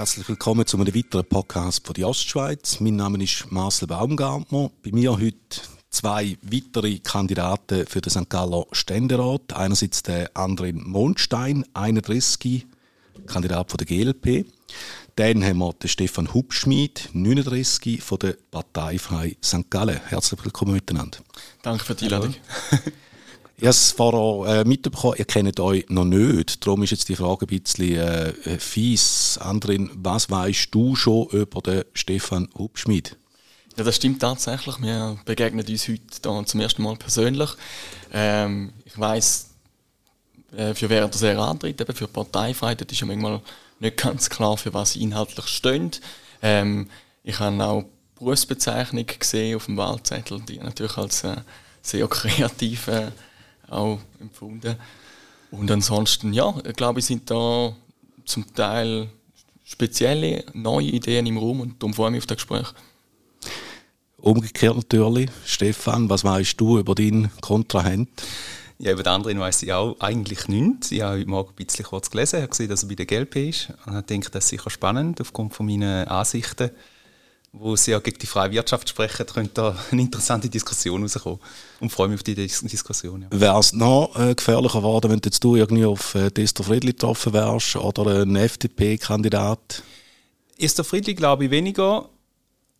Herzlich willkommen zu einem weiteren Podcast von der Ostschweiz. Mein Name ist Marcel Baumgartner. Bei mir heute zwei weitere Kandidaten für den St. Galler Ständerat. Einerseits der Andrin Mondstein, 31, Kandidat von der GLP. Dann haben wir den Stefan Hubschmid, 39, von der Partei Frei St. Gallen. Herzlich willkommen miteinander. Danke für die Einladung. Ich habe es vorher äh, mitbekommen, ihr kennt euch noch nicht. Darum ist jetzt die Frage ein bisschen äh, fies. Andrin, was weißt du schon über den Stefan Hubschmid? Ja, das stimmt tatsächlich. Wir begegnen uns heute hier zum ersten Mal persönlich. Ähm, ich weiss, äh, für wer er antritt, eben für Parteifreiheit, das ist ja manchmal nicht ganz klar, für was sie inhaltlich stehen. Ähm, ich habe auch Berufsbezeichnung gesehen auf dem Wahlzettel, die natürlich als äh, sehr kreativ äh, auch empfunden. Und ansonsten, ja, ich glaube, sind da zum Teil spezielle neue Ideen im Raum und darum freue ich mich auf das Gespräch. Umgekehrt natürlich, Stefan, was weißt du über deinen Kontrahent? Ja, über den anderen weiss ich auch eigentlich nichts. Ich habe heute Morgen ein bisschen kurz gelesen, habe gesehen, dass er bei der GLP ist und habe gedacht, das ist sicher spannend aufgrund von meinen Ansichten wo sie ja gegen die freie Wirtschaft sprechen, könnte da eine interessante Diskussion rauskommen. Und freue mich auf die Dis Diskussion. Ja. Wäre es noch äh, gefährlicher geworden, wenn jetzt du irgendwie auf äh, Destro Friedli getroffen wärst oder ein FDP-Kandidat? Esther Friedli glaube ich weniger.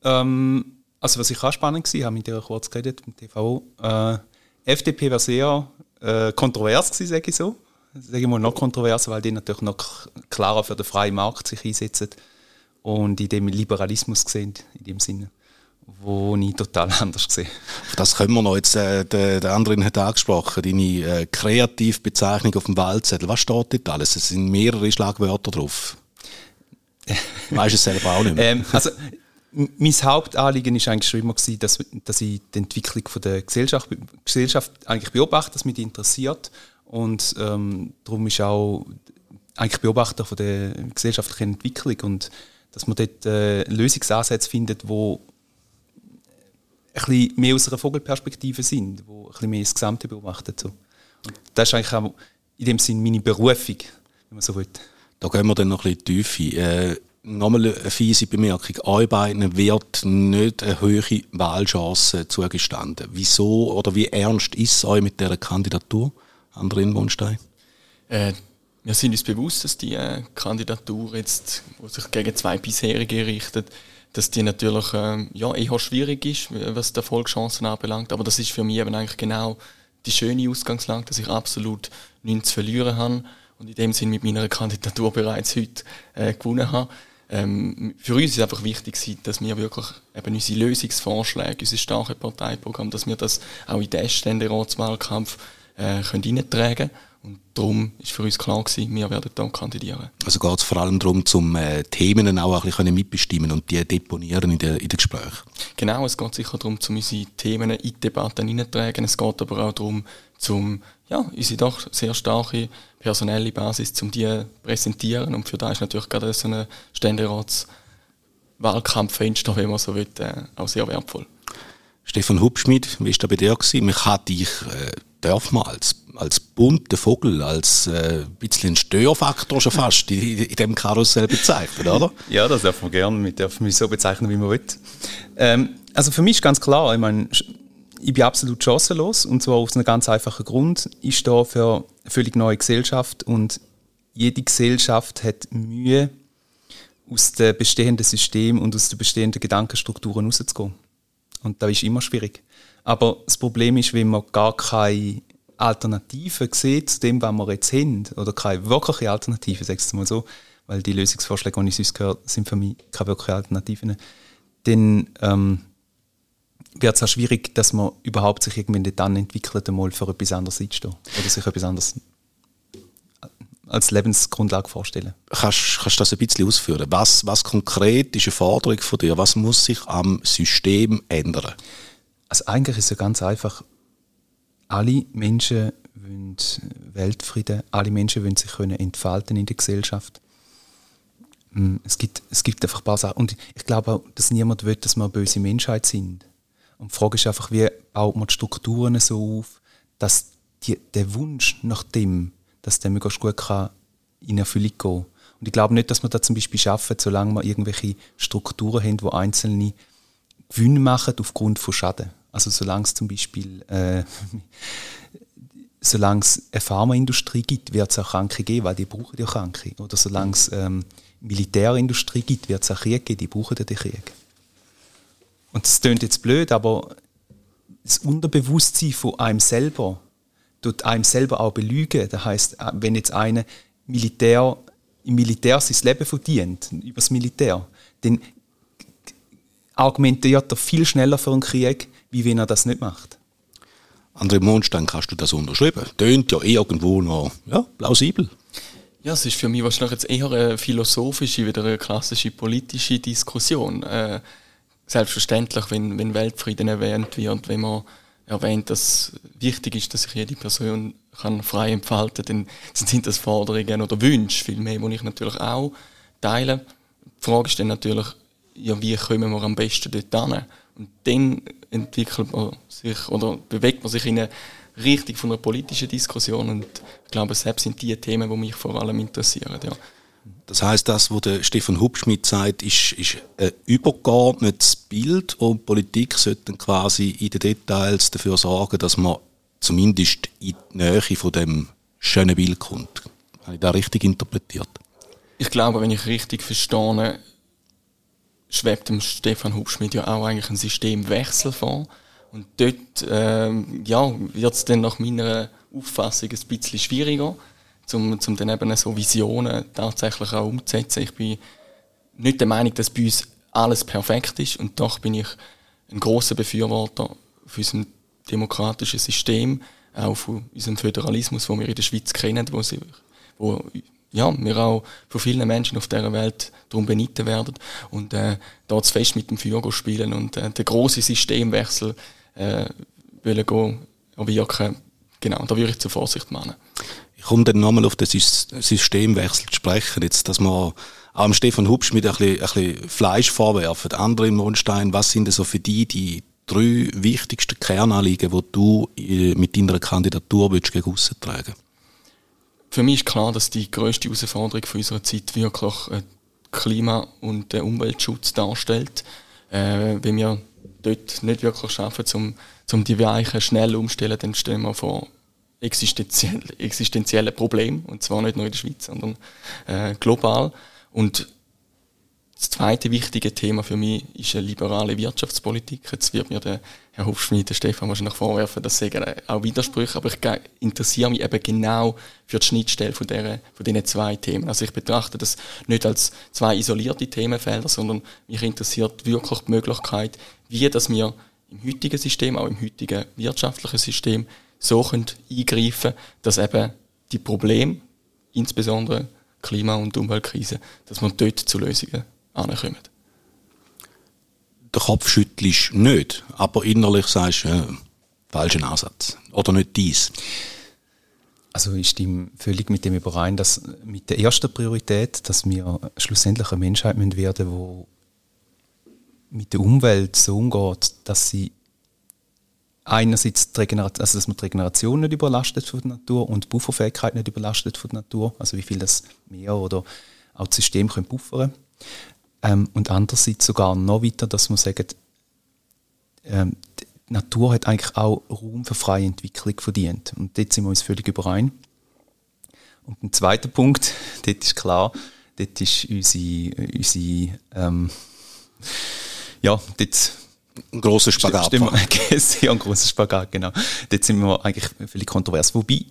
Ähm, also was ich auch spannend war, habe mit ihr kurz geredet, mit TV. Äh, FDP wäre sehr äh, kontrovers gewesen, sage ich so. Sage ich mal noch kontroverser, weil die natürlich noch klarer für den freien Markt sich einsetzen und in dem Liberalismus gesehen, in dem Sinne, wo ich total anders sehe. Auf das können wir noch. Jetzt, äh, der, der andere hat angesprochen, deine äh, Kreativbezeichnung auf dem Wahlzettel. Was steht dort alles? Es sind mehrere Schlagwörter drauf. weißt du es selber auch nicht mehr? ähm, also, mein Hauptanliegen war eigentlich schon immer, gewesen, dass, dass ich die Entwicklung von der Gesellschaft, Gesellschaft eigentlich beobachte, dass mich die interessiert. Und ähm, darum ist auch eigentlich Beobachter von der gesellschaftlichen Entwicklung. Und dass man dort äh, Lösungsansätze findet, wo ein bisschen mehr aus einer Vogelperspektive sind, wo ein bisschen mehr das Gesamte beobachtet. So. Und das ist eigentlich auch in dem Sinn meine Berufung, wenn man so will. Da gehen wir dann noch ein bisschen tiefer. Äh, nochmal eine fiese Bemerkung. Euch beiden wird nicht eine hohe Wahlchance zugestanden. Wieso oder wie ernst ist es euch mit dieser Kandidatur, Andrin Wunstein? Äh, wir sind uns bewusst, dass die äh, Kandidatur jetzt, die sich gegen zwei bisherige richtet, dass die natürlich äh, ja, eher schwierig ist, was die Erfolgschancen anbelangt. Aber das ist für mich eben eigentlich genau die schöne Ausgangslage, dass ich absolut nichts zu verlieren habe und in dem Sinn mit meiner Kandidatur bereits heute äh, gewonnen habe. Ähm, für uns ist einfach wichtig, dass wir wirklich eben unsere Lösungsvorschläge, unser starke Parteiprogramm, dass wir das auch in den Ständeratswahlkampf äh, können reintragen können und darum ist für uns klar gewesen, wir werden hier kandidieren. Also geht es vor allem darum, zum äh, Themen auch ein bisschen mitbestimmen und die deponieren in den in Gesprächen? Genau, es geht sicher darum, um unsere Themen in die Debatten hineinzutragen. Es geht aber auch darum, um ja, unsere doch sehr starke personelle Basis, um die zu präsentieren. Und für das ist natürlich gerade so ein Ständeratswahlkampffenster, wenn man so will, äh, auch sehr wertvoll. Stefan Hubschmid, wie war das bei dir? Gewesen? Mich hat dich äh, darf man als, als bunter Vogel, als äh, bisschen Störfaktor schon fast in, in dem Karussell bezeichnen, oder? Ja, das darf man gerne, man darf mich so bezeichnen, wie man will. Ähm, also für mich ist ganz klar, ich meine, ich bin absolut chancenlos und zwar aus einem ganz einfachen Grund. Ich stehe für eine völlig neue Gesellschaft und jede Gesellschaft hat Mühe, aus dem bestehenden System und aus den bestehenden Gedankenstrukturen rauszugehen. Und das ist immer schwierig. Aber das Problem ist, wenn man gar keine Alternativen sieht zu dem, was wir jetzt haben, oder keine wirkliche Alternative, sagst du mal so, weil die Lösungsvorschläge, die ich sonst gehört sind für mich keine wirkliche Alternativen, dann ähm, wird es auch schwierig, dass man überhaupt sich irgendwie dann entwickelt, einmal für etwas anderes einzustehen oder sich etwas anderes als Lebensgrundlage vorstellen. Kannst, kannst du das ein bisschen ausführen? Was, was konkret ist eine Forderung von dir? Was muss sich am System ändern? Also eigentlich ist es ja ganz einfach. Alle Menschen wollen Weltfrieden, alle Menschen wollen sich können entfalten in der Gesellschaft. Mm, es gibt, es gibt einfach ein paar Sachen. Und ich glaube auch, dass niemand will, dass wir eine böse Menschheit sind. Und die Frage ist einfach, wie baut man die Strukturen so auf, dass die, der Wunsch nach dem, dass der möglichst gut kann in Erfüllung gehen. Und ich glaube nicht, dass man das zum Beispiel schaffen, solange wir irgendwelche Strukturen haben, wo Einzelne Gewinne machen aufgrund von Schaden. Also solange es zum Beispiel äh, solange es eine Pharmaindustrie gibt, wird es auch Kranke geben, weil die brauchen ja Kranke. Oder solange es ähm, Militärindustrie gibt, wird es auch Krieg geben, die brauchen ja den Krieg. Und das klingt jetzt blöd, aber das Unterbewusstsein von einem selber tut einem selber auch belügen. Das heißt, wenn jetzt einer Militär, im Militär sein Leben verdient, über das Militär, dann argumentiert er viel schneller für einen Krieg, wie wenn er das nicht macht. André Mondstein, kannst du das unterschreiben? Tönt ja irgendwo noch ja, plausibel. Ja, es ist für mich wahrscheinlich jetzt eher eine philosophische, wieder eine klassische politische Diskussion. Äh, selbstverständlich, wenn, wenn Weltfrieden erwähnt wird, wenn man erwähnt, dass wichtig ist, dass sich jede Person kann frei entfalten kann, dann sind das Forderungen oder Wünsche, vielmehr, die ich natürlich auch teile. Die Frage ist dann natürlich, ja, wie kommen wir am besten dort hin? Und dann entwickelt man sich oder bewegt man sich in eine Richtung von einer politischen Diskussion und ich glaube, selbst sind die Themen, die mich vor allem interessieren. Ja. Das heißt, das, was der Stefan Hubschmidt sagt, ist, ist ein übergeordnetes Bild und Politik sollte quasi in den Details dafür sorgen, dass man zumindest in die Nähe von dem schönen Bild kommt. Habe ich das richtig interpretiert? Ich glaube, wenn ich richtig verstehe, schwebt dem Stefan Hubschmidt ja auch eigentlich ein Systemwechsel vor. Und dort ähm, ja, wird es dann nach meiner Auffassung ein bisschen schwieriger, um zum dann eben so Visionen tatsächlich auch umzusetzen. Ich bin nicht der Meinung, dass bei uns alles perfekt ist und doch bin ich ein großer Befürworter für unser demokratisches System, auch von unserem Föderalismus, wo wir in der Schweiz kennen, wo, sie, wo ja, wir auch von vielen Menschen auf dieser Welt darum benitten werden. Und äh, dort fest mit dem Feuer spielen und äh, den grossen Systemwechsel äh, wollen gehen, wirken, genau, da würde ich zur Vorsicht mahnen. Ich komme dann nochmal auf den Systemwechsel zu sprechen, jetzt, dass wir auch dem Stefan Hubschmidt ein bisschen, ein bisschen Fleisch vorwerfen. Andere im Mondstein, was sind denn so für die die drei wichtigsten Kernanliegen, die du äh, mit deiner Kandidatur gegen tragen willst? Für mich ist klar, dass die größte Herausforderung für unserer Zeit wirklich äh, Klima- und Umweltschutz darstellt. Äh, wenn wir dort nicht wirklich schaffen, um, um die Weichen schnell umzustellen, dann stehen wir vor existenziell, existenziellen Problemen. Und zwar nicht nur in der Schweiz, sondern äh, global. Und das zweite wichtige Thema für mich ist eine liberale Wirtschaftspolitik. Jetzt wird mir der Herr Hofschmied, der Stefan wahrscheinlich vorwerfen, das sagen auch Widersprüche, aber ich interessiere mich eben genau für die Schnittstelle von, der, von diesen zwei Themen. Also ich betrachte das nicht als zwei isolierte Themenfelder, sondern mich interessiert wirklich die Möglichkeit, wie dass wir im heutigen System, auch im heutigen wirtschaftlichen System, so können eingreifen dass eben die Probleme, insbesondere Klima- und Umweltkrise, dass wir dort zu Lösungen ankommen. Der Kopf schüttelst nicht, aber innerlich sagst du, ja, falschen Ansatz. Oder nicht dies. Also ich stimme völlig mit dem überein, dass mit der ersten Priorität, dass wir schlussendlich eine Menschheit werden die mit der Umwelt so umgeht, dass sie einerseits die Regeneration, also dass man die Regeneration nicht überlastet von der Natur und die Bufferfähigkeit nicht überlastet von der Natur, also wie viel das Meer oder auch das System können buffern ähm, und andererseits sogar noch weiter, dass man sagt, ähm, die Natur hat eigentlich auch Raum für freie Entwicklung verdient. Und dort sind wir uns völlig überein. Und ein zweiter Punkt, dort ist klar, dort ist unsere, unsere ähm, ja, dort ein grosser Spagat. Stimmt, ja, ein grosser Spagat, genau. Dort sind wir eigentlich völlig kontrovers. Wobei,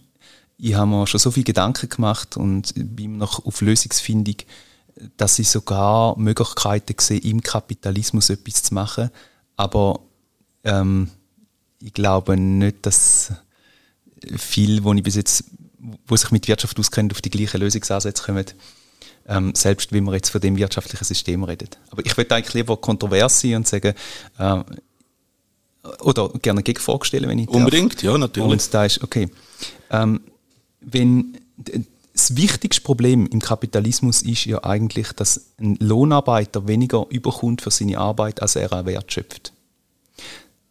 ich habe mir schon so viele Gedanken gemacht und bin noch auf Lösungsfindung dass ich sogar Möglichkeiten sehe, im Kapitalismus etwas zu machen. Aber ähm, ich glaube nicht, dass viel, wo ich bis jetzt, wo sich mit Wirtschaft auskennt, auf die gleichen Lösungsansätze kommen. Ähm, selbst wenn wir jetzt von dem wirtschaftlichen System reden. Aber ich würde eigentlich lieber kontrovers sein und sagen, äh, oder gerne Gegenfrage stellen, wenn ich Unbedingt, darf. ja, natürlich. Und da ist, okay, ähm, wenn das wichtigste Problem im Kapitalismus ist ja eigentlich, dass ein Lohnarbeiter weniger überkommt für seine Arbeit, als er einen Wert schöpft.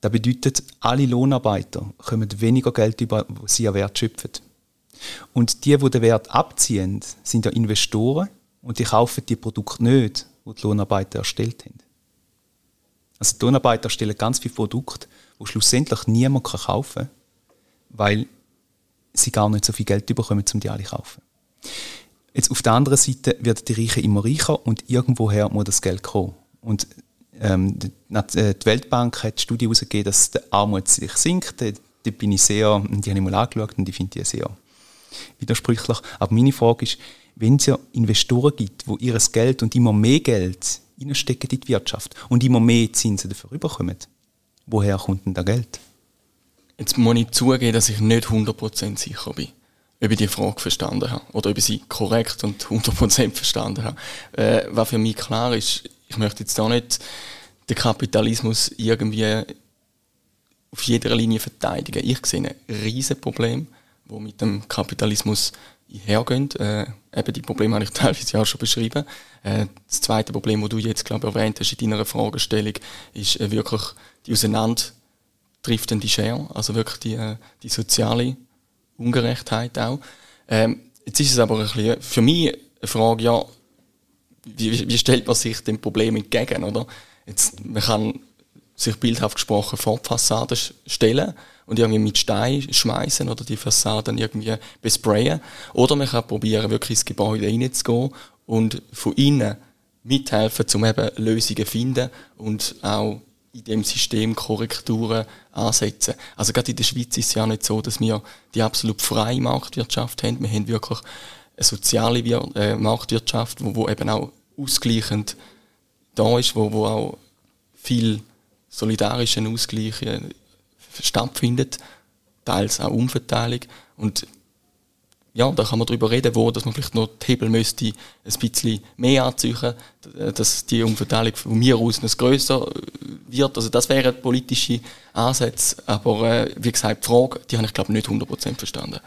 Das bedeutet, alle Lohnarbeiter kommen weniger Geld über, was sie an Wert schöpfen. Und die, die den Wert abziehen, sind ja Investoren und die kaufen die Produkte nicht, die die Lohnarbeiter erstellt haben. Also die Lohnarbeiter erstellen ganz viele Produkte, die schlussendlich niemand kaufen kann, weil sie gar nicht so viel Geld bekommen, um die alle zu kaufen. Jetzt auf der anderen Seite werden die Reichen immer reicher und irgendwoher muss das Geld kommen. Und ähm, die, äh, Weltbank hat die Studie herausgegeben, dass die Armut sich sinkt. Da bin ich sehr, die habe ich mal angeschaut und ich finde die sehr widersprüchlich. Aber meine Frage ist, wenn es ja Investoren gibt, die ihr Geld und immer mehr Geld reinstecken in die Wirtschaft und immer mehr Zinsen dafür bekommen, woher kommt denn das Geld? Jetzt muss ich zugeben, dass ich nicht 100% sicher bin, ob ich die Frage verstanden habe oder ob ich sie korrekt und 100% verstanden habe. Äh, was für mich klar ist, ich möchte jetzt da nicht den Kapitalismus irgendwie auf jeder Linie verteidigen. Ich sehe ein riesen Problem, wo mit dem Kapitalismus hergehen. Äh, eben die Probleme habe ich teilweise ja schon beschrieben. Äh, das zweite Problem, das du jetzt glaube ich, erwähnt hast in deiner Fragestellung, ist äh, wirklich die auseinanderdriftende Schere, also wirklich die, äh, die soziale Ungerechtheit auch. Ähm, jetzt ist es aber ein bisschen für mich eine Frage, ja, wie, wie stellt man sich dem Problem entgegen, oder? Jetzt, man kann sich bildhaft gesprochen vor die Fassade stellen und irgendwie mit Stein schmeißen oder die Fassaden irgendwie besprayen. Oder man kann probieren, wirklich ins Gebäude reinzugehen und von innen mithelfen, um eben Lösungen zu finden und auch in dem System Korrekturen ansetzen. Also gerade in der Schweiz ist es ja nicht so, dass wir die absolut freie Marktwirtschaft haben. Wir haben wirklich eine soziale äh, Marktwirtschaft, wo, wo eben auch ausgleichend da ist, wo, wo auch viel solidarischen Ausgleich äh, stattfindet, teils auch Umverteilung. Und ja, da kann man darüber reden, wo dass man vielleicht noch die Hebel müsste ein bisschen mehr anziehen, dass die Umverteilung von mir aus noch grösser wird. Also das wären politische Ansätze. Aber äh, wie gesagt, die Frage, die habe ich glaube nicht 100% verstanden.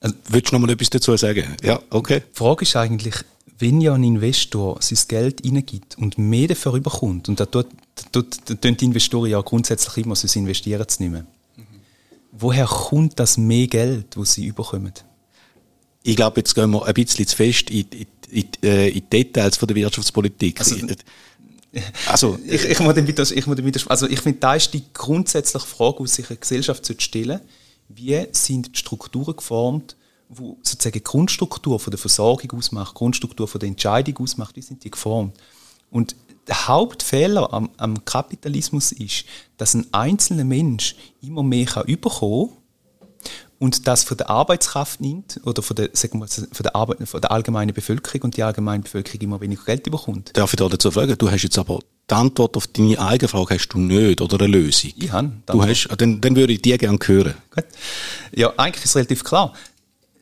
Also, willst du noch mal etwas dazu sagen? Ja, okay. Die Frage ist eigentlich, wenn ja ein Investor sein Geld reingibt und mehr dafür überkommt, und da tut, tut die Investoren ja grundsätzlich immer, sonst investieren sie nicht mehr. Mhm. Woher kommt das mehr Geld, das sie überkommen? Ich glaube, jetzt gehen wir ein bisschen zu fest in, in, in, äh, in die Details von der Wirtschaftspolitik. Also, also ich, ich, muss damit, ich, muss damit, also ich finde, da ist die grundsätzliche Frage, die sich eine Gesellschaft stellen sollte, wie sind die Strukturen geformt, wo sozusagen die Grundstruktur von der Versorgung ausmacht, die Grundstruktur von der Entscheidung ausmacht, wie sind die geformt? Und der Hauptfehler am, am Kapitalismus ist, dass ein einzelner Mensch immer mehr kann überkommen und das von der Arbeitskraft nimmt oder von der, sagen wir, von der, Arbeit, von der allgemeinen Bevölkerung und die allgemeine Bevölkerung immer weniger Geld bekommt. Darf ich da dazu fragen? Du hast jetzt aber die Antwort auf deine eigene Frage hast du nicht oder eine Lösung? Ich habe. Du hast, dann, dann würde ich die gerne hören. Gut. Ja, eigentlich ist es relativ klar.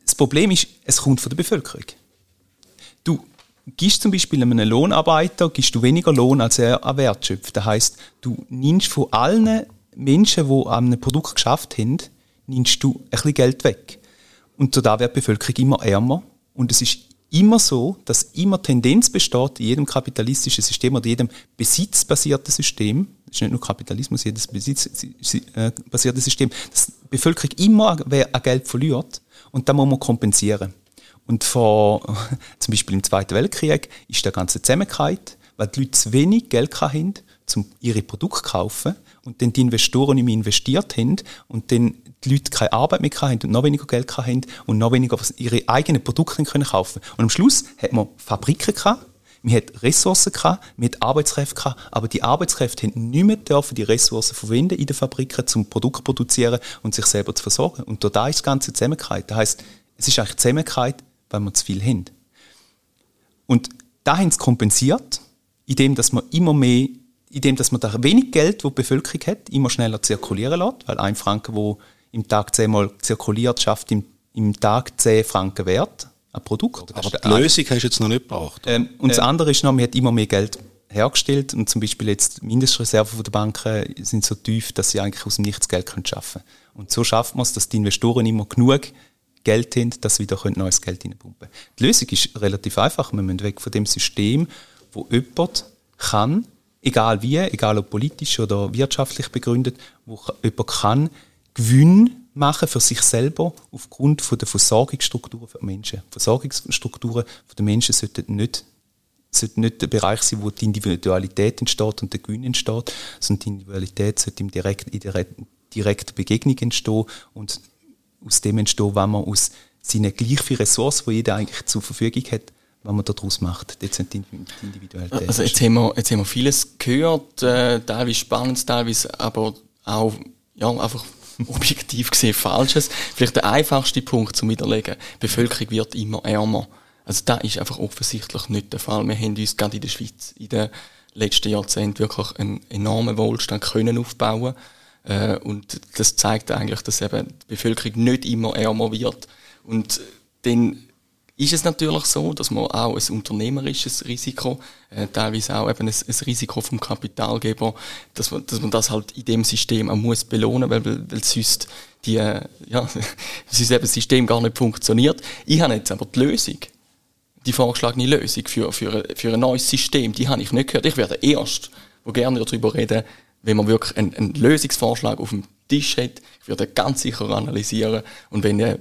Das Problem ist, es kommt von der Bevölkerung. Gibst zum Beispiel einem Lohnarbeiter gibst du weniger Lohn, als er an Wert schöpft. Das heisst, du nimmst von allen Menschen, die an einem Produkt geschafft haben, nimmst du ein bisschen Geld weg. Und da wird die Bevölkerung immer ärmer. Und es ist immer so, dass immer Tendenz besteht, in jedem kapitalistischen System oder jedem besitzbasierten System, das ist nicht nur Kapitalismus, jedes besitzbasierte System, dass die Bevölkerung immer an Geld verliert und das muss man kompensieren. Und vor, zum Beispiel im Zweiten Weltkrieg, ist der ganze zusammengefallen, weil die Leute zu wenig Geld hatten, um ihre Produkte zu kaufen und dann die Investoren nicht mehr investiert haben und dann die Leute keine Arbeit mehr hatten und noch weniger Geld hatten und noch weniger ihre eigenen Produkte können kaufen Und am Schluss hat man Fabriken gehabt, man hat Ressourcen gehabt, man hat Arbeitskräfte gehabt, aber die Arbeitskräfte haben nicht mehr dürfen die Ressourcen verwenden in den Fabriken, zum Produkt produzieren und sich selber zu versorgen. Und da ist das Ganze Zusammenhalt. Das heisst, es ist eigentlich Zusammenhalt, weil wir zu viel haben. Und da haben sie kompensiert, indem dass man immer mehr, indem dass man da wenig Geld, das die Bevölkerung hat, immer schneller zirkulieren lässt, weil ein Franken, wo im Tag zehnmal zirkuliert, schafft im, im Tag zehn Franken Wert ein Produkt. Aber die Lösung hast du jetzt noch nicht gebraucht. Ähm, und das andere ist noch, man hat immer mehr Geld hergestellt und zum Beispiel jetzt die Mindestreserven der Banken sind so tief, dass sie eigentlich aus dem Nichts Geld können schaffen Und so schafft man es, dass die Investoren immer genug Geld haben, dass sie wieder neues Geld reinpumpen Die Lösung ist relativ einfach. Wir müssen weg von dem System, wo jemand kann egal wie, egal ob politisch oder wirtschaftlich begründet, wo jemand kann Gewinn machen für sich selber aufgrund von der Versorgungsstrukturen der Menschen. Versorgungsstrukturen der Menschen sollten nicht sollte nicht der Bereich sein, wo die Individualität entsteht und der Gewinn entsteht, sondern die Individualität sollte direkt, in der direkten Begegnung entstehen und aus dem entstehen, wenn man aus seinen gleich vielen Ressourcen, die jeder eigentlich zur Verfügung hat, was man daraus macht. Das sind die Individualität. Also jetzt haben wir, jetzt haben wir vieles gehört, äh, teilweise spannend, teilweise aber auch ja, einfach objektiv gesehen Falsches. Vielleicht der einfachste Punkt zum Widerlegen. Die Bevölkerung wird immer ärmer. Also das ist einfach offensichtlich nicht der Fall. Wir haben uns gerade in der Schweiz in den letzten Jahrzehnten wirklich einen enormen Wohlstand können aufbauen äh, und das zeigt eigentlich, dass eben die Bevölkerung nicht immer ärmer wird. Und dann ist es natürlich so, dass man auch ein unternehmerisches Risiko, äh, teilweise auch eben ein, ein, Risiko vom Kapitalgeber, dass man, dass man das halt in dem System auch muss belohnen, weil, weil sonst die, äh, ja, sonst eben das System gar nicht funktioniert. Ich habe jetzt aber die Lösung, die vorgeschlagene Lösung für, für, für ein neues System, die habe ich nicht gehört. Ich werde erst, wo gerne darüber reden, wenn man wirklich einen, einen Lösungsvorschlag auf dem Tisch hat. Ich würde ganz sicher analysieren und wenn er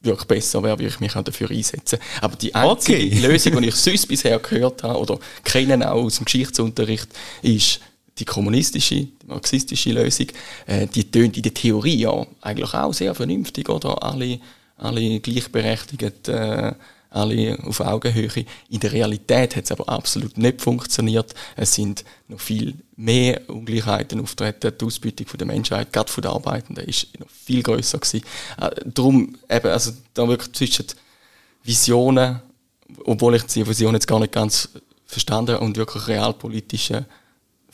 wirklich besser wäre, würde ich mich auch dafür einsetzen. Aber die einzige okay. Lösung, die ich sonst bisher gehört habe oder kenne auch aus dem Geschichtsunterricht, ist die kommunistische, die marxistische Lösung. Äh, die tönt in der Theorie ja eigentlich auch sehr vernünftig, oder? Alle, alle gleichberechtigt äh, alle auf Augenhöhe. In der Realität hat es aber absolut nicht funktioniert. Es sind noch viel mehr Ungleichheiten auftreten. Die Ausbeutung der Menschheit, gerade von den Arbeitenden, ist noch viel größer gewesen. Äh, darum eben, also da wirklich zwischen Visionen, obwohl ich die Vision jetzt gar nicht ganz verstanden und wirklich realpolitische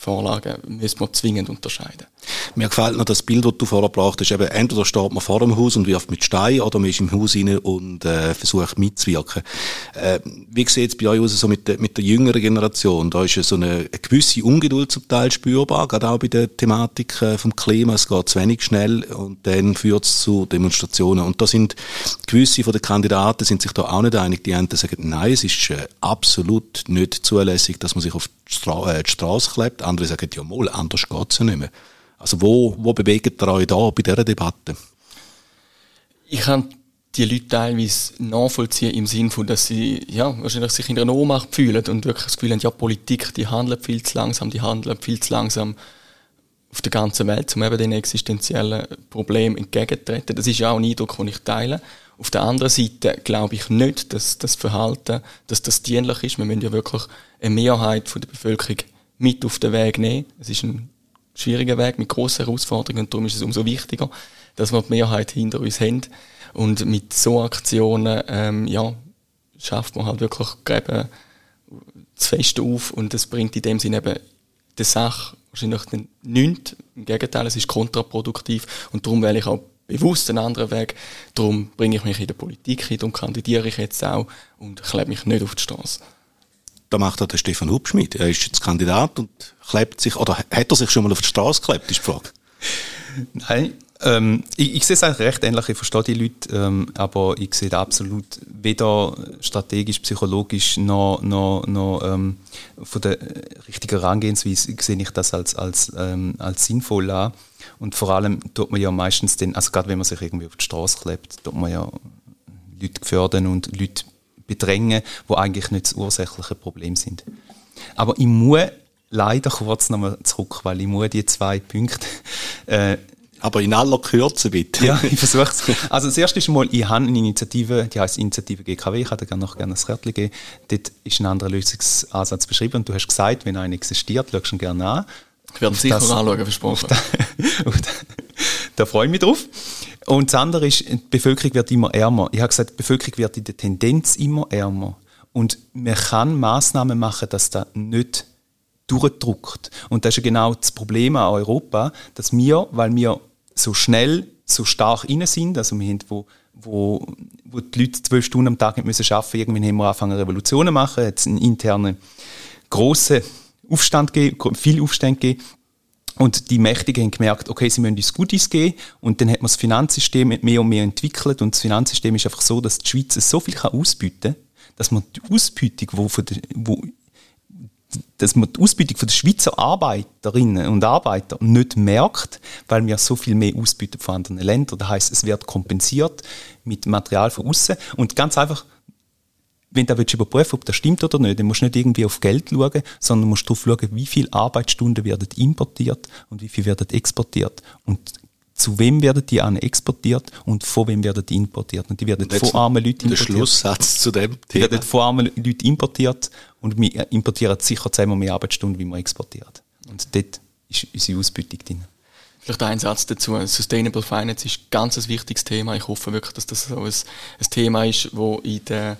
Vorlagen müssen wir zwingend unterscheiden. Mir gefällt noch das Bild, das du vorher gebracht hast. Eben, entweder steht man vor dem Haus und wirft mit Stein oder man ist im Haus rein und äh, versucht mitzuwirken. Äh, wie sieht es bei euch aus so mit der, mit der jüngeren Generation? Da ist so eine, eine gewisse Ungeduld zum Teil spürbar, gerade auch bei der Thematik äh, vom Klima. Es geht zu wenig schnell und dann führt es zu Demonstrationen. Und da sind gewisse von den Kandidaten sind sich da auch nicht einig. Die einen sagen, nein, es ist äh, absolut nicht zulässig, dass man sich auf Äh, die Straße klebt. Andere sagen, ja mal, anders geht es ja nicht mehr. Also wo, wo bewegt ihr euch da bei dieser Debatte? Ich kann die Leute teilweise nachvollziehen im Sinne von, dass sie ja, wahrscheinlich sich in einer Ohnmacht fühlen und wirklich das Gefühl haben, ja, Politik, die handelt viel zu langsam, die handelt viel zu langsam auf der ganzen Welt, um eben den existenziellen Problemen entgegenzutreten. Das ist ja auch ein Eindruck, den ich teile. Auf der anderen Seite glaube ich nicht, dass das Verhalten, dass das dienlich ist. Wir müssen ja wirklich eine Mehrheit von der Bevölkerung mit auf den Weg nehmen. Es ist ein schwieriger Weg mit grossen Herausforderungen und darum ist es umso wichtiger, dass wir die Mehrheit hinter uns haben und mit so Aktionen ähm, ja, schafft man halt wirklich Gräben zu fest auf und das bringt in dem Sinne eben der Sache wahrscheinlich nichts. Im Gegenteil, es ist kontraproduktiv und darum wähle ich auch bewusst einen anderen Weg. Darum bringe ich mich in der Politik hin, darum kandidiere ich jetzt auch und klebe mich nicht auf die Straße da macht er der Stefan Hubschmidt. Er ist jetzt Kandidat und klebt sich, oder hat er sich schon mal auf die Straße geklebt, ist die Frage. Nein, ähm, ich, ich sehe es eigentlich recht ähnlich, ich verstehe die Leute, ähm, aber ich sehe da absolut weder strategisch, psychologisch noch, noch, noch ähm, von der richtigen Herangehensweise sehe ich das als, als, ähm, als sinnvoll an. Und vor allem tut man ja meistens den, also gerade wenn man sich irgendwie auf die Straße klebt, tut man ja Leute gefördern und Leute bedrängen, wo eigentlich nicht das ursächliche Problem sind. Aber ich muss leider kurz nochmal zurück, weil ich muss die zwei Punkte äh, aber in aller Kürze bitte. Ja, ich versuche es. Also das erste ist mal, ich habe eine Initiative, die heißt Initiative GKW, ich hätte gerne noch gerne ein Kärtchen geben. Dort ist ein anderer Lösungsansatz beschrieben und du hast gesagt, wenn einer existiert, schaust du ihn gerne an. Ich werde sicher das, anschauen, versprochen. Da, da freue ich mich drauf. Und das andere ist, die Bevölkerung wird immer ärmer. Ich habe gesagt, die Bevölkerung wird in der Tendenz immer ärmer. Und man kann Maßnahmen machen, dass das nicht durchdruckt. Und das ist ja genau das Problem an Europa, dass wir, weil wir so schnell, so stark innen sind, also wir haben, wo, wo, wo die Leute zwölf Stunden am Tag müssen arbeiten müssen, irgendwann haben wir angefangen, Revolutionen zu machen, jetzt einen internen grossen Aufstand gegeben, viel Aufstand gegeben. Und die Mächtigen haben gemerkt, okay, sie müssen uns Goodies geben. Und dann hat man das Finanzsystem mehr und mehr entwickelt. Und das Finanzsystem ist einfach so, dass die Schweiz so viel ausbieten kann, dass man die Ausbeutung, wo, von der, wo dass man die Ausbeutung der Schweizer Arbeiterinnen und Arbeiter nicht merkt, weil wir so viel mehr ausbieten von anderen Ländern. Das heißt, es wird kompensiert mit Material von außen und ganz einfach, wenn du überprüfen ob das stimmt oder nicht, dann musst du nicht irgendwie auf Geld schauen, sondern musst darauf schauen, wie viele Arbeitsstunden werden importiert und wie viel werden exportiert. Und zu wem werden die an exportiert und von wem werden die importiert. Und die werden und von armen Leuten importiert. Der Schlusssatz zu dem Thema. Die werden von armen Leuten importiert und wir importieren sicher zehnmal mehr Arbeitsstunden, wie wir exportieren. Und dort ist unsere Ausbeutung drin. Vielleicht ein Satz dazu. Sustainable Finance ist ein ganz wichtiges Thema. Ich hoffe wirklich, dass das so ein, ein Thema ist, wo in der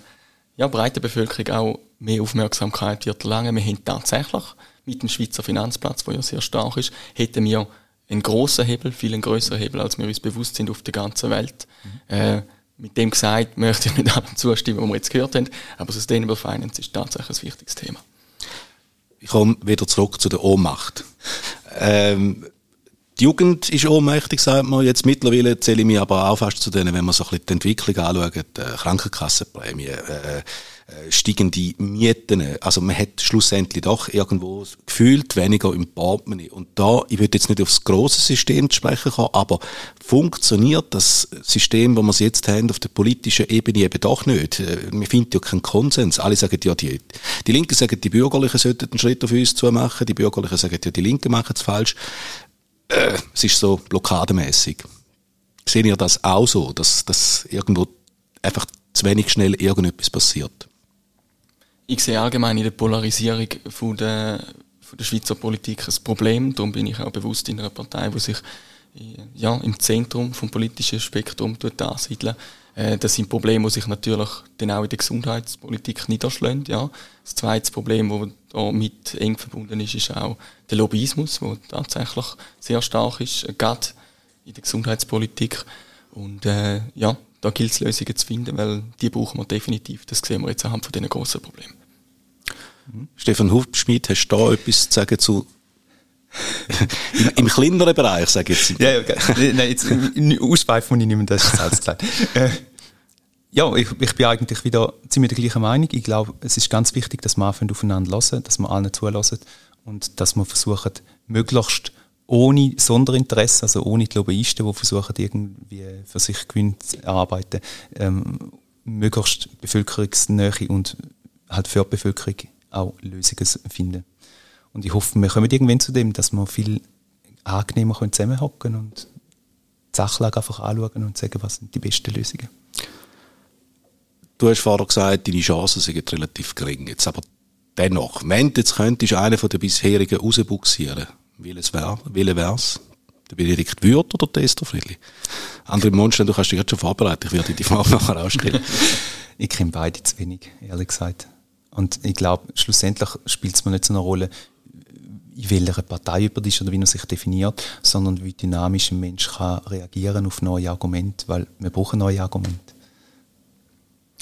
ja, breiten Bevölkerung auch mehr Aufmerksamkeit wird lange. Wir haben tatsächlich mit dem Schweizer Finanzplatz, der ja sehr stark ist, hätten wir einen grossen Hebel, viel einen größeren Hebel, als wir uns bewusst sind auf der ganzen Welt. Mhm. Äh, mit dem gesagt möchte ich mit allem zustimmen, was wir jetzt gehört haben, aber Sustainable Finance ist tatsächlich ein wichtiges Thema. Ich komme wieder zurück zu der Ohnmacht. Ähm, die Jugend ist ohnmächtig, sagt man. Jetzt mittlerweile zähle ich mich aber auch fast zu denen, wenn man so ein bisschen die Entwicklung anschaut, äh, Krankenkassenprämie, äh, äh, steigende Mieten. Also man hat schlussendlich doch irgendwo gefühlt weniger im Portemonnaie. Und da, ich würde jetzt nicht aufs große System sprechen kommen, aber funktioniert das System, das wir jetzt haben, auf der politischen Ebene eben doch nicht? Äh, wir finden ja keinen Konsens. Alle sagen ja, die, die Linken sagen, die Bürgerlichen sollten einen Schritt auf uns zu machen, die Bürgerlichen sagen ja, die Linken machen es falsch. Äh, es ist so blockademäßig. Sehen ihr das auch so, dass, dass irgendwo einfach zu wenig schnell irgendetwas passiert? Ich sehe allgemein in der Polarisierung von der, von der Schweizer Politik ein Problem. Darum bin ich auch bewusst in einer Partei, die sich ja, im Zentrum vom politischen Spektrum ansiedeln. Äh, das sind Probleme, die sich natürlich dann auch in der Gesundheitspolitik niederschlagen. Ja. Das zweite Problem, das da mit eng verbunden ist, ist auch der Lobbyismus, der tatsächlich sehr stark ist, äh, gerade in der Gesundheitspolitik. Und äh, ja, da gilt es Lösungen zu finden, weil die brauchen wir definitiv. Das sehen wir jetzt anhand von diesen grossen Problemen. Stefan Hufschmidt, hast du da etwas zu sagen zu Im, Im, kleineren Bereich, sage ich jetzt. Ja, okay. Nein, jetzt, ausschweifen muss ich nicht mehr, das ist alles klar. Äh, ja, ich, ich bin eigentlich wieder ziemlich der gleichen Meinung. Ich glaube, es ist ganz wichtig, dass wir anfangen aufeinander hören, dass wir allen zulassen und dass wir versuchen, möglichst ohne Sonderinteresse, also ohne die Lobbyisten, die versuchen, irgendwie für sich Gewinn zu erarbeiten, ähm, möglichst bevölkerungsnähe und halt für die Bevölkerung auch Lösungen finden. Und ich hoffe, wir kommen irgendwann zu dem, dass wir viel angenehmer zusammenhocken und die Sachlage einfach anschauen und sagen, was sind die besten Lösungen. Du hast vorher gesagt, deine Chancen sind relativ gering. Jetzt aber dennoch, wenn du jetzt könntest einer von den bisherigen rausbuxieren, welches wär, welcher wär's? Der Benedikt Würth oder der Esther Friedli? Andere Monster, du kannst dich gerade schon vorbereiten, ich werde die Frage nachher ausstellen. ich kenne beide zu wenig, ehrlich gesagt. Und ich glaube, schlussendlich spielt es mir nicht so eine Rolle, in welcher Partei über ist oder wie er sich definiert, sondern wie dynamisch ein Mensch kann reagieren auf neue Argumente, weil wir brauchen neue Argumente.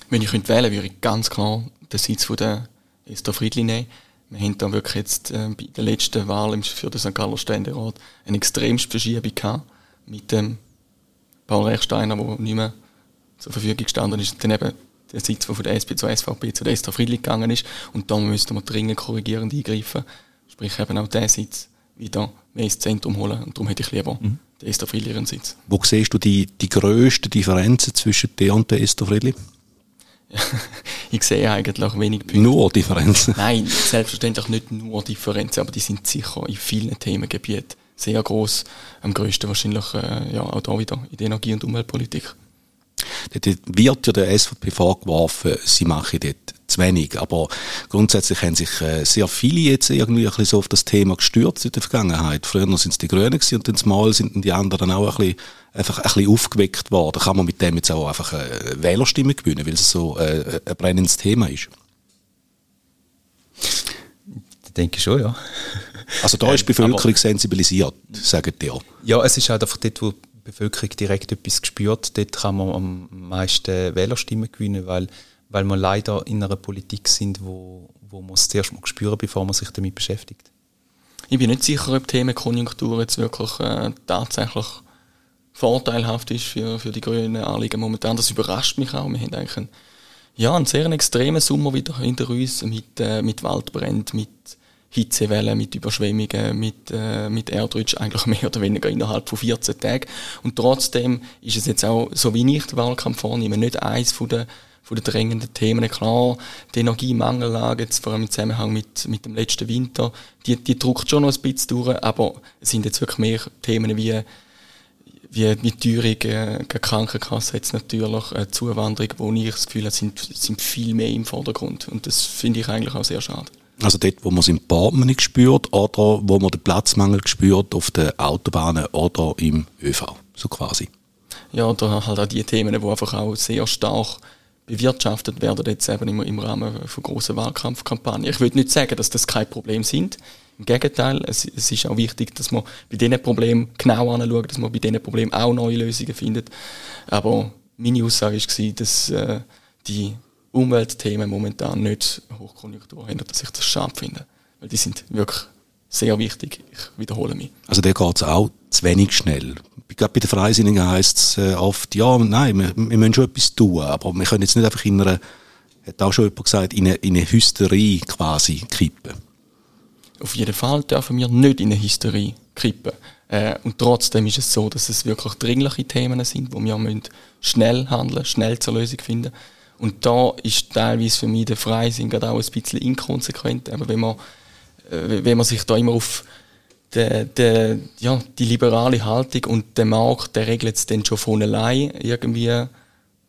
Wenn ich könnte wählen, würde ich ganz klar den Sitz von der Esther Friedli nehmen. Wir haben da wirklich jetzt äh, bei der letzten Wahl für den St. Galler Ständerat eine extremste Verschiebung gehabt mit dem Paul Rechsteiner, der nicht mehr zur Verfügung gestanden ist, dann eben der Sitz, der von der SP zur SVP zu der Esther Friedli gegangen ist. Und da müssten wir dringend korrigierend eingreifen. Sprich eben auch diesen Sitz wieder mehr ins Zentrum holen. Und darum hätte ich lieber mhm. den Esther Friedli ihren Sitz. Wo siehst du die, die grössten Differenzen zwischen dir und der Esther Friedli? ich sehe eigentlich wenig Punkte. Nur Differenzen? Nein, selbstverständlich nicht nur Differenzen, aber die sind sicher in vielen Themengebieten sehr groß. Am größten wahrscheinlich äh, ja, auch da wieder in der Energie- und Umweltpolitik. Dort wird ja der SVP vorgeworfen, sie machen dort zu wenig. Aber grundsätzlich haben sich äh, sehr viele jetzt irgendwie ein bisschen so auf das Thema gestürzt in der Vergangenheit. Früher sind es die Grünen gewesen und dann zumal sind die anderen auch ein bisschen, einfach ein bisschen aufgeweckt worden. Kann man mit dem jetzt auch einfach eine äh, Wählerstimme gewinnen, weil es so äh, ein brennendes Thema ist? Ich denke schon, ja. Also da ist die Bevölkerung sensibilisiert, sagen die ja. Ja, es ist halt einfach dort, wo Bevölkerung direkt etwas gespürt. Dort kann man am meisten Wählerstimmen gewinnen, weil, weil wir leider in einer Politik sind, wo, wo man es zuerst mal spüren, bevor man sich damit beschäftigt. Ich bin nicht sicher, ob Themenkonjunktur jetzt wirklich äh, tatsächlich vorteilhaft ist für, für die grünen Anliegen momentan. Das überrascht mich auch. Wir haben eigentlich einen Ja, einen sehr extremen Sommer wieder hinter uns mit, äh, mit Waldbränden, mit Hitzewellen, mit Überschwemmungen, mit, äh, mit Erdrutsch, eigentlich mehr oder weniger innerhalb von 14 Tagen. Und trotzdem ist es jetzt auch, so wie ich den Wahlkampf vornehme, nicht eins von den, von den drängenden Themen. Klar, die Energiemangellage, jetzt vor allem im Zusammenhang mit, mit dem letzten Winter, die, die druckt schon noch ein bisschen durch, aber es sind jetzt wirklich mehr Themen wie wie mit Teuerung, äh, Krankenkasse jetzt natürlich, äh, Zuwanderung, wo ich das Gefühl habe, sind, sind viel mehr im Vordergrund. Und das finde ich eigentlich auch sehr schade. Also dort, wo man es im Portemonnaie spürt oder wo man den Platzmangel spürt auf den Autobahnen oder im ÖV, so quasi. Ja, oder halt auch die Themen, die einfach auch sehr stark bewirtschaftet werden, jetzt eben im, im Rahmen von grossen Wahlkampfkampagnen. Ich würde nicht sagen, dass das kein Problem sind. Im Gegenteil, es, es ist auch wichtig, dass man bei diesen Problemen genau anschaut, dass man bei diesen Problemen auch neue Lösungen findet. Aber meine Aussage war, dass äh, die Umweltthemen momentan nicht Hochkonjunktur haben, dass ich das schade finde. Weil die sind wirklich sehr wichtig. Ich wiederhole mich. Also der geht es auch zu wenig schnell. Gerade bei den Freisinnigen heisst es äh, oft, ja, nein, wir, wir müssen schon etwas tun, aber wir können jetzt nicht einfach in einer, hat auch schon jemand gesagt, in eine, in eine Hysterie quasi kippen. Auf jeden Fall dürfen wir nicht in eine Hysterie kippen. Äh, und trotzdem ist es so, dass es wirklich dringliche Themen sind, wo wir müssen schnell handeln, schnell zur Lösung finden. Und da ist teilweise für mich der Freisinn gerade auch ein bisschen inkonsequent. Aber wenn man, äh, wenn man sich da immer auf de, de, ja, die liberale Haltung und der Markt, der regelt es dann schon von allein irgendwie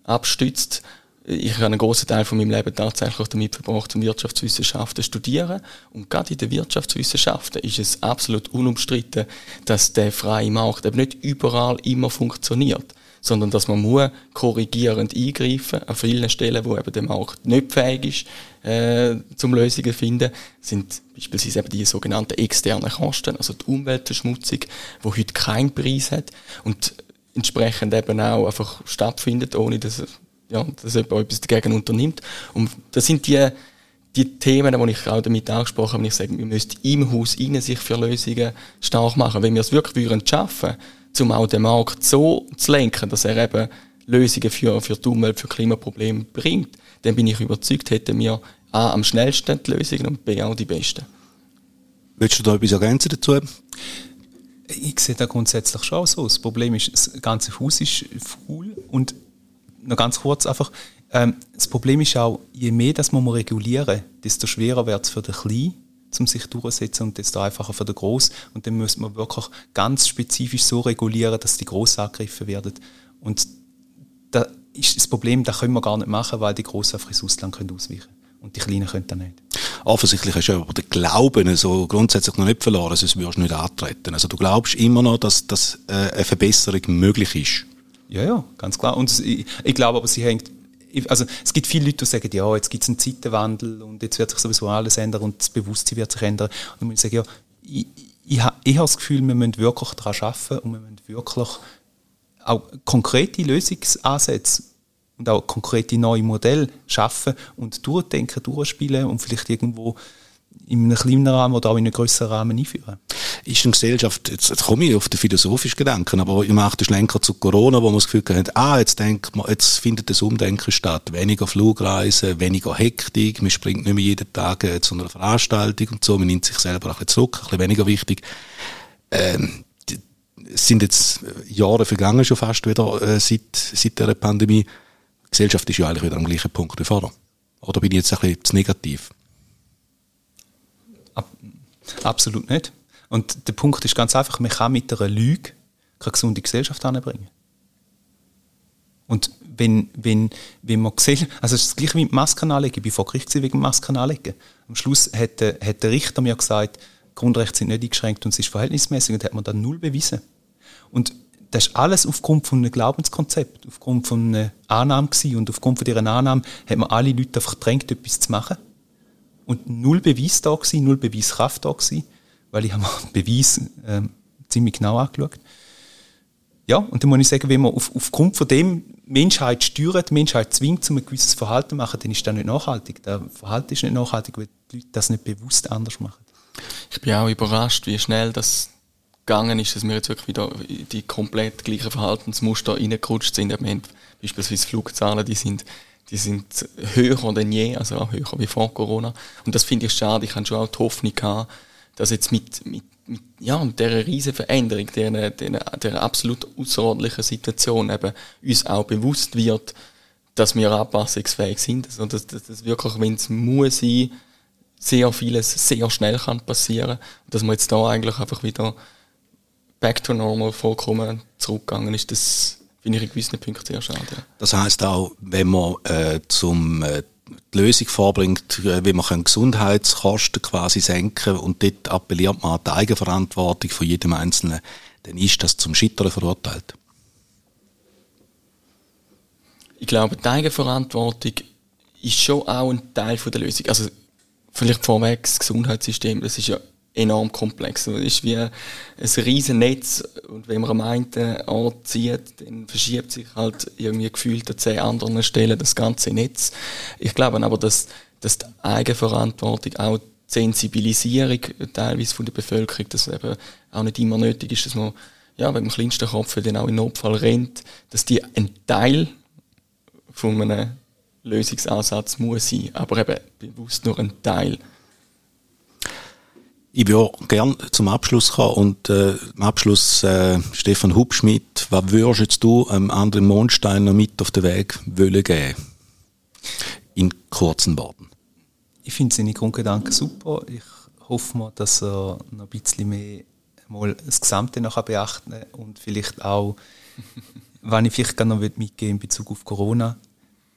abstützt. Ich habe einen großen Teil von meinem Leben tatsächlich damit verbracht, um Wirtschaftswissenschaften zu studieren. Und gerade in den Wirtschaftswissenschaften ist es absolut unumstritten, dass der freie Markt eben nicht überall immer funktioniert sondern dass man muss korrigierend eingreifen an vielen Stellen, wo eben der Markt nicht fähig ist, äh, zum Lösungen zu finden, sind beispielsweise eben die sogenannten externen Kosten, also die Umweltverschmutzung, die heute keinen Preis hat und entsprechend eben auch einfach stattfindet, ohne dass, ja, dass jemand etwas dagegen unternimmt. Und das sind die die Themen, die ich auch damit angesprochen habe, ich sage, wir müssen im Haus innen sich für Lösungen stark machen. Wenn wir es wirklich würden schaffen, um auch den Markt so zu lenken, dass er eben Lösungen für, für die Umwelt, für Klimaprobleme bringt, dann bin ich überzeugt, hätten wir A, am schnellsten die Lösungen und B, auch die besten. Willst du da etwas ergänzen dazu? Ich sehe da grundsätzlich schon so. Das Problem ist, das ganze Haus ist faul und noch ganz kurz einfach, ähm, das Problem ist auch, je mehr das man regulieren, desto schwerer wird es für den Kleinen um sich durchzusetzen und desto einfacher für den Groß. Und dann müssen wir wirklich ganz spezifisch so regulieren, dass die Groß angegriffen werden. Und da ist das Problem, das können wir gar nicht machen, weil die Großen einfach ins Ausland können ausweichen können. Und die Kleinen können das nicht. Offensichtlich hast du aber den Glauben so grundsätzlich noch nicht verloren, sonst würdest du nicht antreten. Also du glaubst immer noch, dass, dass äh, eine Verbesserung möglich ist. Ja, ja, ganz klar. Und ich, ich glaube aber, sie hängt also es gibt viele Leute, die sagen, ja, jetzt gibt es einen Zeitenwandel und jetzt wird sich sowieso alles ändern und das Bewusstsein wird sich ändern. Und ich sagen, ja, ich, ich, ich habe das Gefühl, wir müssen wirklich daran arbeiten und wir müssen wirklich auch konkrete Lösungsansätze und auch konkrete neue Modelle schaffen und durchdenken, durchspielen und vielleicht irgendwo in einem kleinen Rahmen oder auch in einem größeren Rahmen einführen. Ist eine Gesellschaft, jetzt, jetzt komme ich auf den philosophischen Gedanken, aber ich mache den Schlenker zu Corona, wo man das Gefühl hat, ah, jetzt denkt man, jetzt findet das Umdenken statt. Weniger Flugreisen, weniger Hektik, man springt nicht mehr jeden Tag äh, zu einer Veranstaltung und so, man nimmt sich selber ein bisschen zurück, ein bisschen weniger wichtig. Ähm, es sind jetzt Jahre vergangen schon fast wieder äh, seit, seit der Pandemie. Die Gesellschaft ist ja eigentlich wieder am gleichen Punkt wie vorher. Oder bin ich jetzt ein bisschen zu negativ? Absolut nicht. Und der Punkt ist ganz einfach, man kann mit einer Lüge keine gesunde Gesellschaft anbringen. Und wenn, wenn, wenn man sieht, also es ist das gleiche wie mit Masken anlegen, ich bin vor Gericht wegen Masken. Am Schluss hat, der, hat der Richter mir gesagt, Grundrechte sind nicht eingeschränkt und es ist verhältnismäßig und hat man dann null bewiesen. Und das ist alles aufgrund von einem Glaubenskonzept, aufgrund von einer Annahme gewesen. und aufgrund von dieser Annahme hat man alle Leute gedrängt, etwas zu machen und null Beweis da gewesen, null Beweiskraft da gewesen, weil ich habe Beweis äh, ziemlich genau angeschaut. Ja, und dann muss ich sagen, wenn man auf, aufgrund von dem Menschheit steuert, die Menschheit zwingt, um ein gewisses Verhalten zu machen, dann ist das nicht nachhaltig. Das Verhalten ist nicht nachhaltig, weil die Leute das nicht bewusst anders machen. Ich bin auch überrascht, wie schnell das gegangen ist, dass wir jetzt wirklich wieder die komplett gleichen Verhaltensmuster reingerutscht sind. Wir haben beispielsweise Flugzahlen, die sind die sind höher denn je, also auch höher wie vor Corona. Und das finde ich schade. Ich habe schon auch die Hoffnung gehabt, dass jetzt mit, mit, mit, ja, mit dieser riesen Veränderung, dieser, dieser, dieser absolut außerordentlichen Situation eben uns auch bewusst wird, dass wir anpassungsfähig sind. Also dass, dass, dass wirklich, wenn es muss sein, sehr vieles sehr schnell kann passieren. Und dass man jetzt da eigentlich einfach wieder back to normal vollkommen zurückgegangen ist, das finde ich in gewissen Punkten sehr schade. Ja. Das heißt auch, wenn man äh, zum äh, die Lösung vorbringt, äh, wie man Gesundheitskosten quasi senken und dort appelliert man an die Eigenverantwortung von jedem Einzelnen, dann ist das zum Scheitern verurteilt. Ich glaube, die Eigenverantwortung ist schon auch ein Teil von der Lösung. Also vielleicht vorweg das Gesundheitssystem, das ist ja enorm komplex. Es ist wie ein riesen Netz und wenn man am einen Ort zieht, dann verschiebt sich halt irgendwie gefühlt an zehn anderen Stellen das ganze Netz. Ich glaube aber, dass, dass die Eigenverantwortung auch die Sensibilisierung teilweise von der Bevölkerung, dass es eben auch nicht immer nötig ist, dass man ja, wenn man kleinsten Kopf dann auch in Notfall rennt, dass die ein Teil von einem Lösungsansatz muss sein, aber eben bewusst nur ein Teil. Ich würde gerne zum Abschluss kommen und äh, am Abschluss äh, Stefan Hubschmidt, was würdest du einem anderen Mondstein noch mit auf den Weg wollen geben? In kurzen Worten. Ich finde seine Grundgedanken super. Ich hoffe mal, dass er noch ein bisschen mehr mal das Gesamte noch beachten kann und vielleicht auch, was ich vielleicht gerne noch mitgeben in Bezug auf Corona.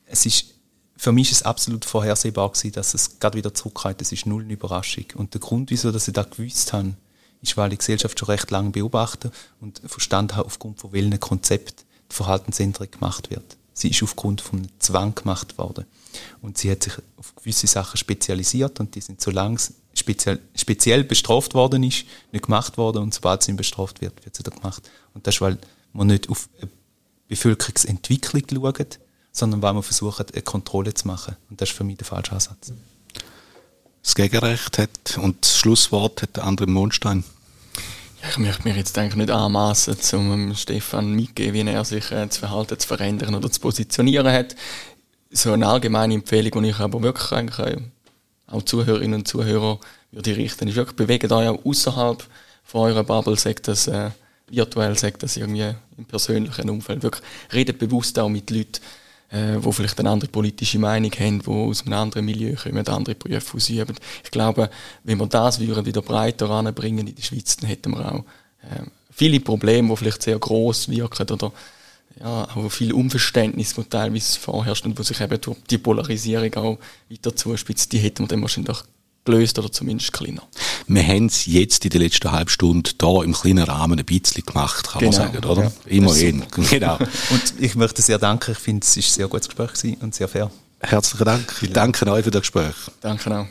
Es ist für mich ist es absolut vorhersehbar gewesen, dass es gerade wieder zurückkommt. Das ist null eine Überraschung. Und der Grund, wieso dass ich das gewusst habe, ist, weil ich die Gesellschaft schon recht lange beobachte und verstanden habe, aufgrund von welchem Konzept die Verhaltensänderung gemacht wird. Sie ist aufgrund von Zwang gemacht worden. Und sie hat sich auf gewisse Sachen spezialisiert und die sind, solange es speziell, speziell bestraft worden ist, nicht gemacht worden und sobald sie bestraft wird, wird sie dann gemacht. Und das ist, weil man nicht auf eine Bevölkerungsentwicklung schaut, sondern weil man versucht, eine Kontrolle zu machen. Und das ist für mich der falsche Ansatz. Das Gegenrecht hat und das Schlusswort hat der andere Mondstein. Ja, ich möchte mir jetzt eigentlich nicht anmaßen, um Stefan mitzugeben, wie er sich äh, das Verhalten zu verändern oder zu positionieren hat. So eine allgemeine Empfehlung, die ich aber wirklich eigentlich äh, auch Zuhörerinnen und Zuhörer würde richten, ist wirklich, bewegt euch auch außerhalb von eurer Bubble, sagt das äh, virtuell, sagt das irgendwie im persönlichen Umfeld. Wirklich, redet bewusst auch mit Leuten, äh, wo vielleicht eine andere politische Meinung haben, die aus einem anderen Milieu kommen, andere Berufe ausüben. Ich glaube, wenn wir das wieder breiter anbringen in der Schweiz, dann hätten wir auch äh, viele Probleme, die vielleicht sehr groß wirken oder ja, auch viel Unverständnis, das teilweise vorherrscht und wo sich eben durch die Polarisierung auch weiter zuspitzt, die hätten wir dann wahrscheinlich gelöst oder zumindest kleiner. Wir haben es jetzt in der letzten halben Stunde hier im kleinen Rahmen ein bisschen gemacht, kann genau. man sagen, oder? Ja. Immerhin, genau. Und ich möchte sehr danken. Ich finde, es war ein sehr gutes Gespräch und sehr fair. Herzlichen Dank. Ich danke euch für das Gespräch. Danke auch.